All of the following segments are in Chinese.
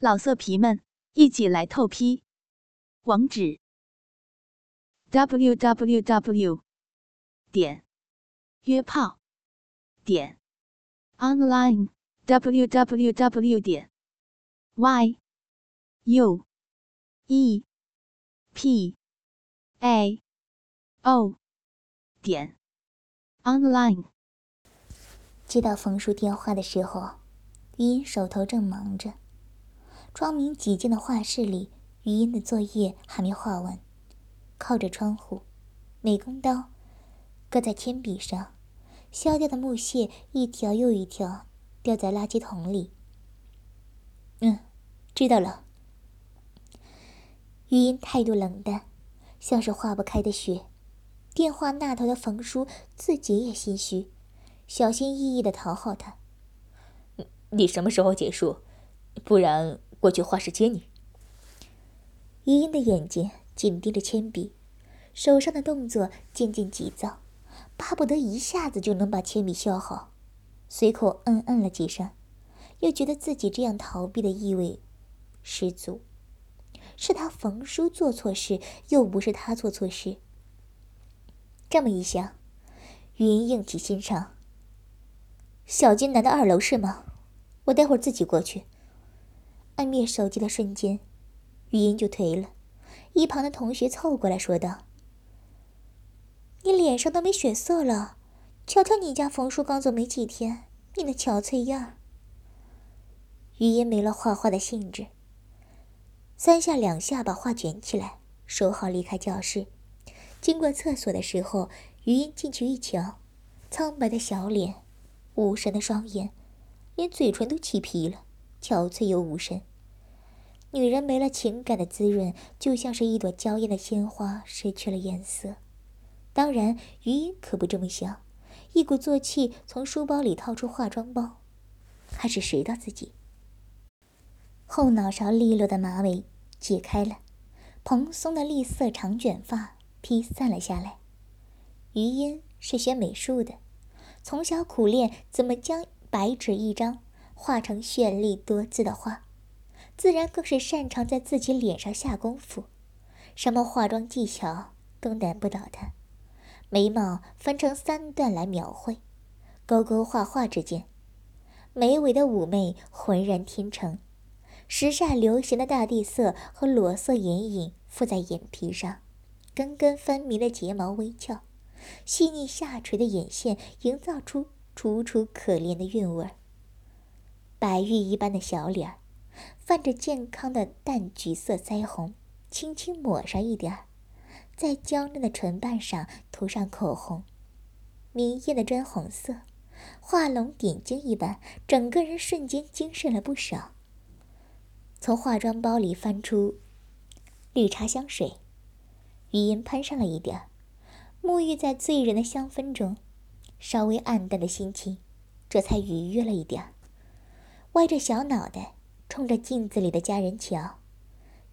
老色皮们，一起来透批！网址：w w w 点约炮点 online w w w 点 y u e p a o 点 online。接到冯叔电话的时候，余音手头正忙着。窗明几净的画室里，余音的作业还没画完，靠着窗户，美工刀搁在铅笔上，削掉的木屑一条又一条掉在垃圾桶里。嗯，知道了。余音态度冷淡，像是化不开的雪。电话那头的冯叔自己也心虚，小心翼翼的讨好他：“你什么时候结束？不然……”过去画室接你。余音的眼睛紧盯着铅笔，手上的动作渐渐急躁，巴不得一下子就能把铅笔削好。随口嗯嗯了几声，又觉得自己这样逃避的意味十足。是他冯叔做错事，又不是他做错事。这么一想，余音硬起心肠。小金南的二楼是吗？我待会儿自己过去。按灭手机的瞬间，语音就颓了。一旁的同学凑过来说道：“你脸上都没血色了，瞧瞧你家冯叔刚走没几天，你那憔悴样儿。”语音没了画画的兴致，三下两下把画卷起来，收好离开教室。经过厕所的时候，余音进去一瞧，苍白的小脸，无神的双眼，连嘴唇都起皮了，憔悴又无神。女人没了情感的滋润，就像是一朵娇艳的鲜花失去了颜色。当然，余音可不这么想，一鼓作气从书包里掏出化妆包，开始拾到自己。后脑勺利落的马尾解开了，蓬松的栗色长卷发披散了下来。余音是学美术的，从小苦练怎么将白纸一张画成绚丽多姿的画。自然更是擅长在自己脸上下功夫，什么化妆技巧都难不倒他。眉毛分成三段来描绘，勾勾画画之间，眉尾的妩媚浑然天成。时下流行的大地色和裸色眼影附在眼皮上，根根分明的睫毛微翘，细腻下垂的眼线营造出楚楚可怜的韵味儿。白玉一般的小脸儿。泛着健康的淡橘色腮红，轻轻抹上一点儿，在娇嫩的唇瓣上涂上口红，明艳的砖红色，画龙点睛一般，整个人瞬间精神了不少。从化妆包里翻出绿茶香水，余音喷上了一点儿，沐浴在醉人的香氛中，稍微暗淡的心情这才愉悦了一点儿，歪着小脑袋。冲着镜子里的佳人瞧，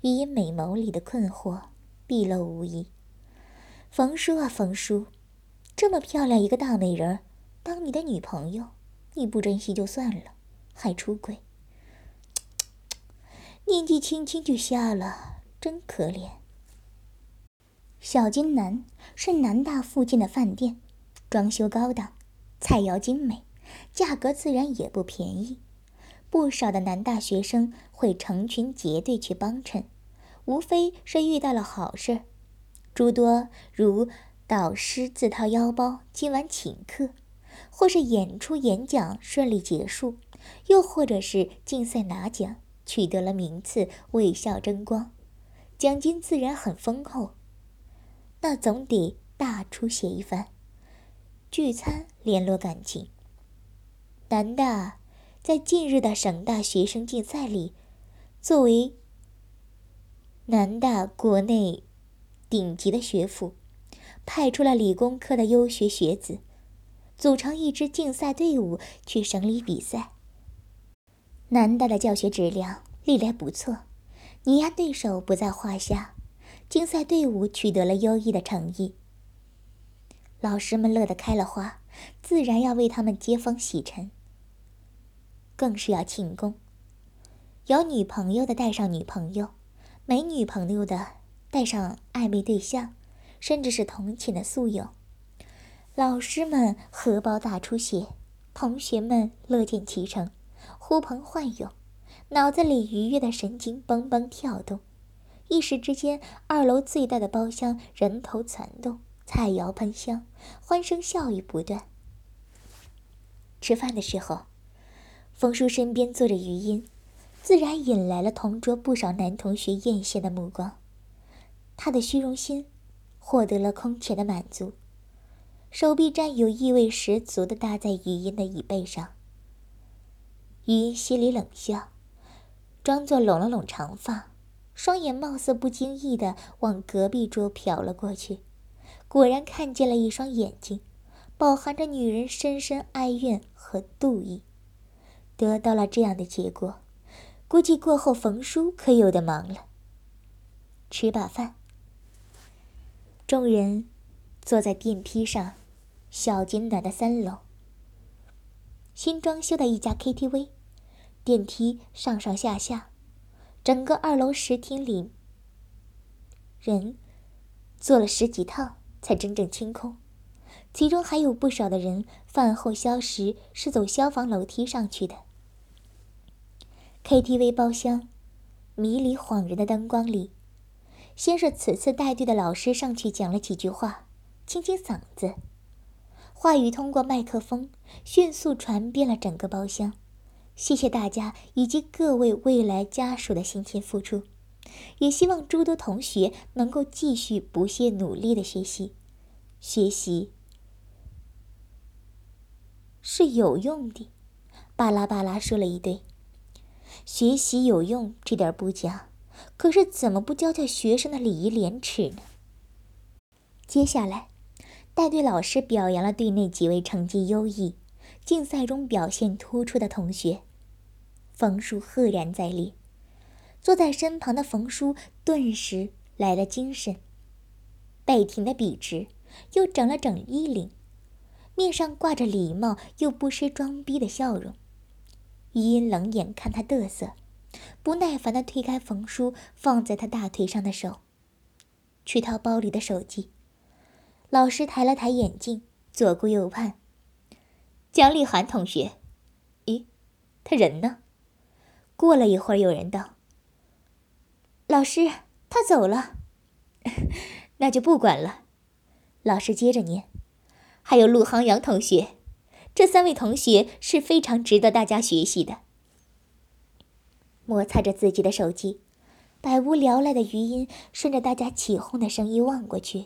余音美眸里的困惑毕露无遗。冯叔啊，冯叔，这么漂亮一个大美人，当你的女朋友，你不珍惜就算了，还出轨，年纪轻轻就瞎了，真可怜。小金南是南大附近的饭店，装修高档，菜肴精美，价格自然也不便宜。不少的男大学生会成群结队去帮衬，无非是遇到了好事，诸多如导师自掏腰包今晚请客，或是演出演讲顺利结束，又或者是竞赛拿奖取得了名次，为校争光，奖金自然很丰厚，那总得大出血一番，聚餐联络感情，男大。在近日的省大学生竞赛里，作为南大国内顶级的学府，派出了理工科的优学学子，组成一支竞赛队伍去省里比赛。南大的教学质量历来不错，碾压对手不在话下，竞赛队伍取得了优异的成绩，老师们乐得开了花，自然要为他们接风洗尘。更是要庆功。有女朋友的带上女朋友，没女朋友的带上暧昧对象，甚至是同寝的宿友。老师们荷包大出血，同学们乐见其成，呼朋唤友，脑子里愉悦的神经蹦蹦跳动。一时之间，二楼最大的包厢人头攒动，菜肴喷香，欢声笑语不断。吃饭的时候，冯叔身边坐着余音。自然引来了同桌不少男同学艳羡的目光，他的虚荣心获得了空前的满足，手臂占有意味十足的搭在余音的椅背上。余音心里冷笑，装作拢了拢长发，双眼貌似不经意的往隔壁桌瞟了过去，果然看见了一双眼睛，饱含着女人深深哀怨和妒意，得到了这样的结果。估计过后冯叔可有的忙了。吃罢饭，众人坐在电梯上，小景暖的三楼。新装修的一家 KTV，电梯上上下下，整个二楼十厅里人坐了十几趟才真正清空，其中还有不少的人饭后消食是走消防楼梯上去的。KTV 包厢，迷离恍然的灯光里，先是此次带队的老师上去讲了几句话，清清嗓子，话语通过麦克风迅速传遍了整个包厢。谢谢大家以及各位未来家属的辛勤付出，也希望诸多同学能够继续不懈努力的学习，学习是有用的。巴拉巴拉说了一堆。学习有用，这点不假，可是怎么不教教学生的礼仪廉耻呢？接下来，带队老师表扬了队内几位成绩优异、竞赛中表现突出的同学。冯叔赫然在列，坐在身旁的冯叔顿时来了精神，背挺的笔直，又整了整衣领，面上挂着礼貌又不失装逼的笑容。余音冷眼看他嘚瑟，不耐烦地推开冯叔放在他大腿上的手，去掏包里的手机。老师抬了抬眼镜，左顾右盼。姜丽涵同学，咦，他人呢？过了一会儿，有人道：“老师，他走了。”那就不管了。老师接着念：“还有陆航阳同学。”这三位同学是非常值得大家学习的。摩擦着自己的手机，百无聊赖的余音顺着大家起哄的声音望过去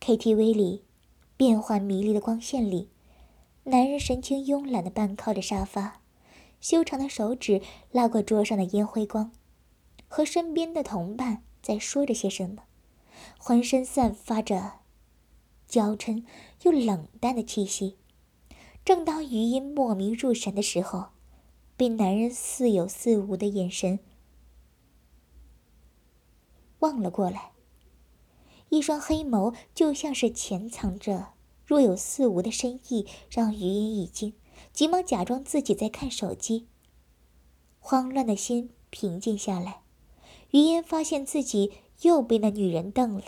，KTV 里变幻迷离的光线里，男人神情慵懒的半靠着沙发，修长的手指拉过桌上的烟灰缸，和身边的同伴在说着些什么，浑身散发着娇嗔又冷淡的气息。正当余音莫名入神的时候，被男人似有似无的眼神望了过来。一双黑眸就像是潜藏着若有似无的深意，让余音一惊，急忙假装自己在看手机。慌乱的心平静下来，余音发现自己又被那女人瞪了。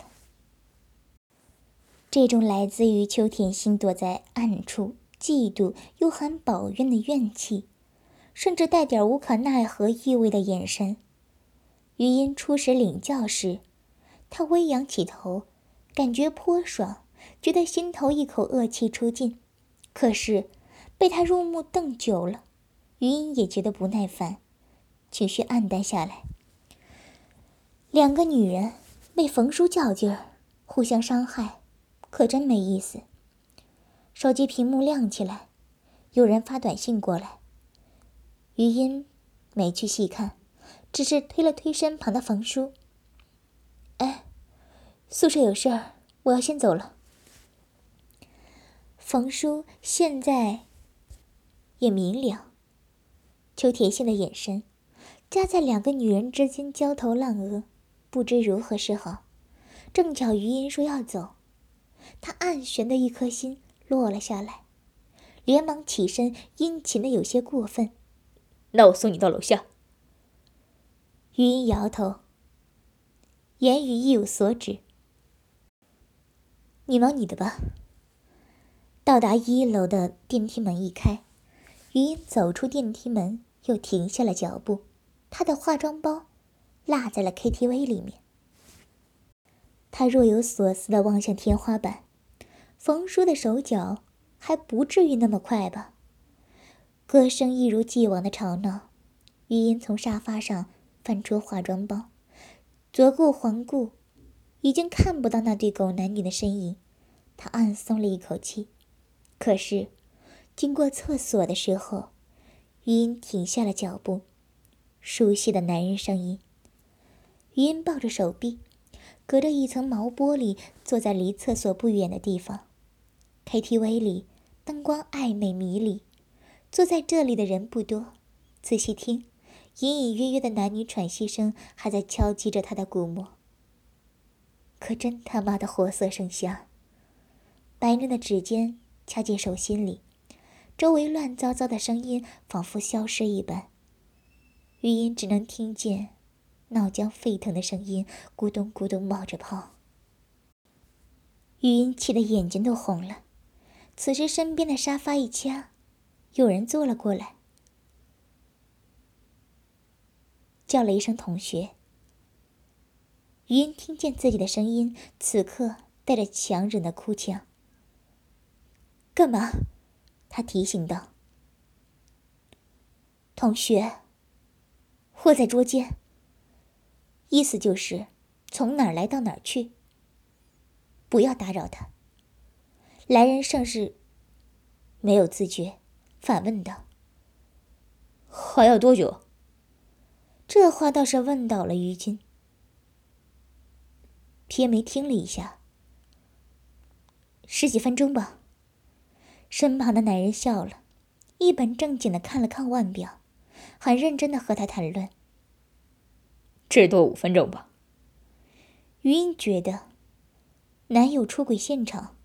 这种来自于秋田心躲在暗处。嫉妒又含抱怨的怨气，甚至带点无可奈何意味的眼神。余音初时领教时，他微扬起头，感觉颇爽，觉得心头一口恶气出尽。可是被他入目瞪久了，余音也觉得不耐烦，情绪黯淡下来。两个女人为冯叔较劲儿，互相伤害，可真没意思。手机屏幕亮起来，有人发短信过来。余音没去细看，只是推了推身旁的冯叔：“哎，宿舍有事儿，我要先走了。”冯叔现在也明了，邱铁信的眼神夹在两个女人之间焦头烂额，不知如何是好。正巧余音说要走，他暗悬的一颗心。落了下来，连忙起身，殷勤的有些过分。那我送你到楼下。余音摇头，言语意有所指。你忙你的吧。到达一楼的电梯门一开，余音走出电梯门，又停下了脚步。她的化妆包落在了 KTV 里面。她若有所思的望向天花板，冯叔的手脚还不至于那么快吧？歌声一如既往的吵闹。余音从沙发上翻出化妆包，左顾环顾，已经看不到那对狗男女的身影。他暗松了一口气。可是，经过厕所的时候，余音停下了脚步。熟悉的男人声音。余音抱着手臂，隔着一层毛玻璃，坐在离厕所不远的地方。KTV 里灯光暧昧迷离，坐在这里的人不多。仔细听。隐隐约约的男女喘息声还在敲击着他的鼓膜，可真他妈的活色生香。白嫩的指尖掐进手心里，周围乱糟糟的声音仿佛消失一般。余音只能听见脑浆沸腾的声音，咕咚咕咚冒着泡。余音气得眼睛都红了。此时身边的沙发一掐，有人坐了过来。叫了一声“同学”，余音听见自己的声音，此刻带着强忍的哭腔。干嘛？他提醒道：“同学，我在捉奸。意思就是从哪儿来到哪儿去。不要打扰他。”来人甚是没有自觉，反问道：“还要多久？”这话倒是问倒了于军，撇眉听了一下，十几分钟吧。身旁的男人笑了，一本正经的看了看腕表，很认真的和他谈论。至多五分钟吧。于英觉得，男友出轨现场，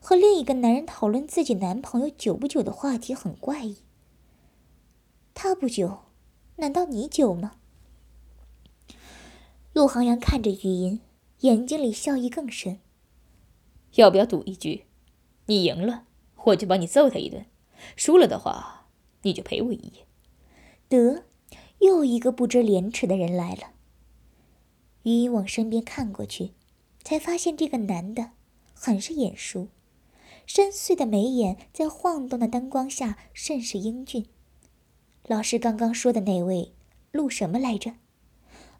和另一个男人讨论自己男朋友久不久的话题很怪异。他不久，难道你久吗？陆航阳看着余音，眼睛里笑意更深。要不要赌一局？你赢了，我就帮你揍他一顿；输了的话，你就陪我一夜。得，又一个不知廉耻的人来了。余音往身边看过去，才发现这个男的很是眼熟，深邃的眉眼在晃动的灯光下甚是英俊。老师刚刚说的那位，陆什么来着？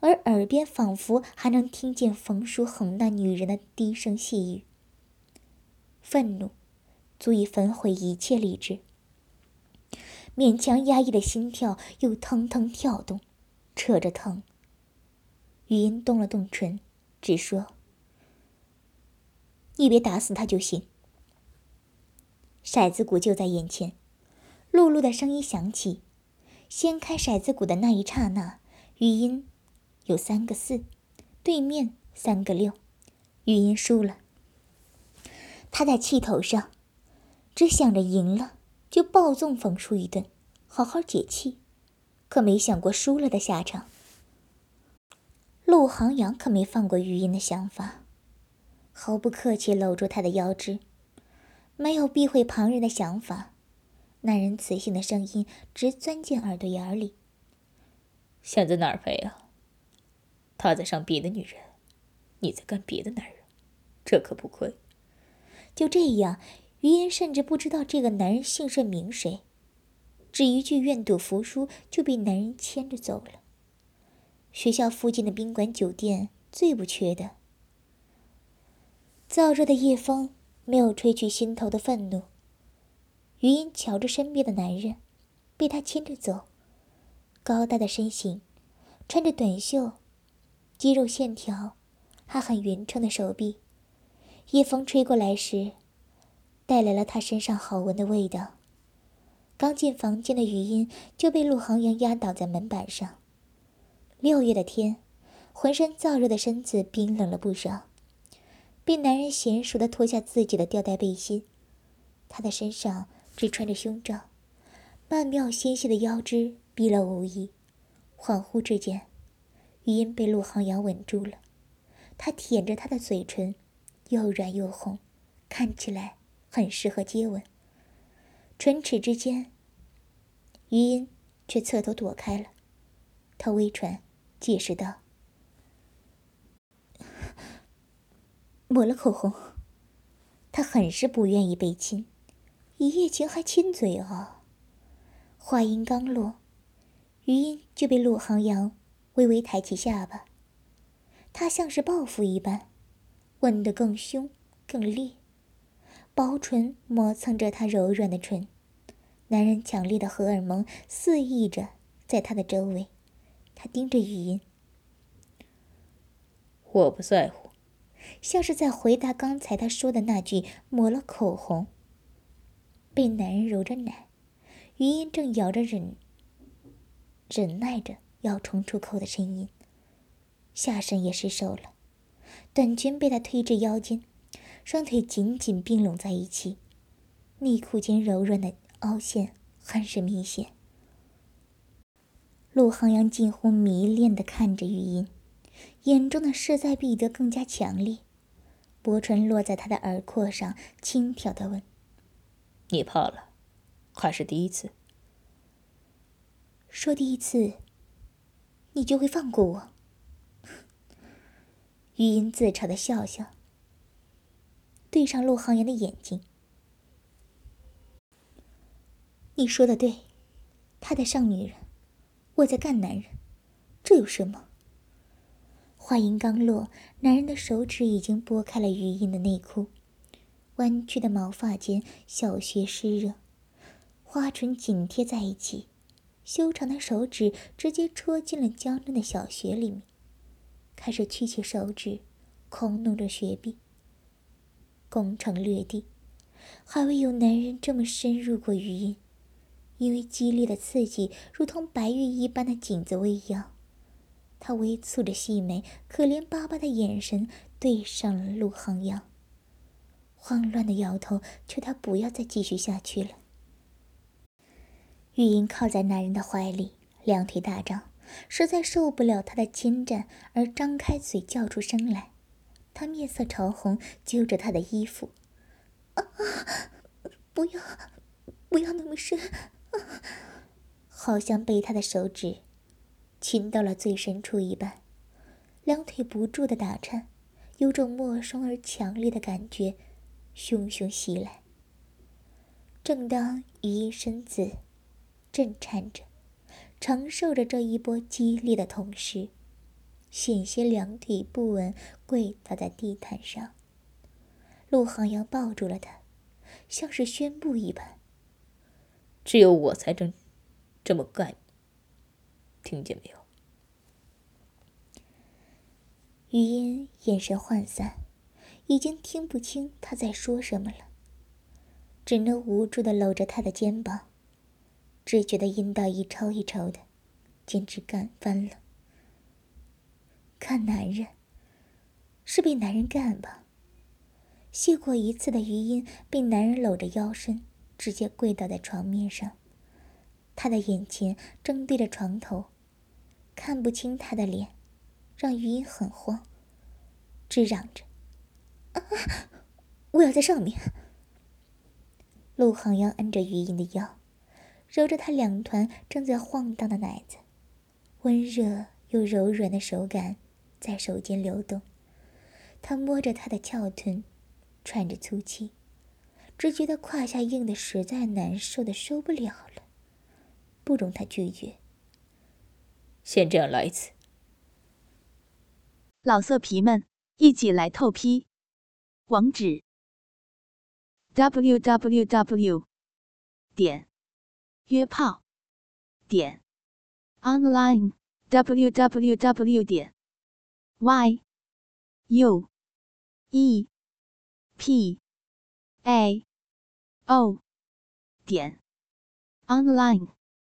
而耳边仿佛还能听见冯书恒那女人的低声细语。愤怒，足以焚毁一切理智。勉强压抑的心跳又腾腾跳动，扯着疼。语音动了动唇，只说：“你别打死他就行。”骰子鼓就在眼前，露露的声音响起。掀开骰子鼓的那一刹那，语音。有三个四，对面三个六，语音输了。他在气头上，只想着赢了就暴揍冯叔一顿，好好解气，可没想过输了的下场。陆航阳可没放过余音的想法，毫不客气搂住他的腰肢，没有避讳旁人的想法，那人磁性的声音直钻进耳朵眼里。想在哪儿陪啊？他在上别的女人，你在干别的男人，这可不亏。就这样，余音甚至不知道这个男人姓甚名谁，只一句愿赌服输就被男人牵着走了。学校附近的宾馆酒店最不缺的。燥热的夜风没有吹去心头的愤怒。余音瞧着身边的男人，被他牵着走，高大的身形，穿着短袖。肌肉线条，还很匀称的手臂，夜风吹过来时，带来了他身上好闻的味道。刚进房间的余音就被陆航阳压倒在门板上。六月的天，浑身燥热的身子冰冷了不少，被男人娴熟的脱下自己的吊带背心。他的身上只穿着胸罩，曼妙纤细的腰肢毕露无遗。恍惚之间。余音被陆航阳吻住了，他舔着她的嘴唇，又软又红，看起来很适合接吻。唇齿之间，余音却侧头躲开了。他微喘，解释道：“抹了口红。”他很是不愿意被亲，一夜情还亲嘴啊！话音刚落，余音就被陆航阳微微抬起下巴。他像是报复一般，吻得更凶更烈，薄唇磨蹭着他柔软的唇，男人强烈的荷尔蒙肆意着在他的周围。他盯着余音，我不在乎。像是在回答刚才他说的那句“抹了口红”。被男人揉着奶，余音正咬着忍，忍耐着要冲出口的声音，下身也失手了，短裙被他推至腰间，双腿紧紧并拢在一起，内裤间柔软的凹陷很是明显。陆航阳近乎迷恋地看着余音。眼中的势在必得更加强烈，薄唇落在他的耳廓上，轻佻的问：“你怕了，还是第一次？说第一次，你就会放过我？”余音自嘲的笑笑，对上陆航阳的眼睛：“你说的对，他在上女人，我在干男人，这有什么？”话音刚落，男人的手指已经拨开了余音的内裤，弯曲的毛发间小穴湿热，花唇紧贴在一起，修长的手指直接戳进了娇嫩的小穴里面，开始曲起手指，空弄着穴壁。攻城略地，还未有男人这么深入过余音，因为激烈的刺激，如同白玉一般的颈子微扬。他微蹙着细眉，可怜巴巴的眼神对上了陆航阳，慌乱的摇头，求他不要再继续下去了。玉英靠在男人的怀里，两腿大张，实在受不了他的侵占，而张开嘴叫出声来。他面色潮红，揪着他的衣服：“啊，不要，不要那么深！”啊好像被他的手指。亲到了最深处一般，两腿不住的打颤，有种陌生而强烈的感觉汹汹袭来。正当余音身子震颤着，承受着这一波激烈的同时，险些两腿不稳跪倒在地毯上。陆航阳抱住了他，像是宣布一般：“只有我才真这么干。”听见没有？余音眼神涣散，已经听不清他在说什么了，只能无助的搂着他的肩膀，只觉得阴道一抽一抽的，简直干翻了。看男人，是被男人干吧？谢过一次的余音被男人搂着腰身，直接跪倒在床面上，他的眼前正对着床头。看不清他的脸，让余音很慌，直嚷着：“啊，我要在上面！”陆航阳按着余音的腰，揉着她两团正在晃荡的奶子，温热又柔软的手感在手间流动。他摸着她的翘臀，喘着粗气，只觉得胯下硬的实在难受的受不了了，不容他拒绝。先这样来一次。老色皮们，一起来透批！网址：w w w 点约炮点 online w w w 点 y u e p a o 点 online。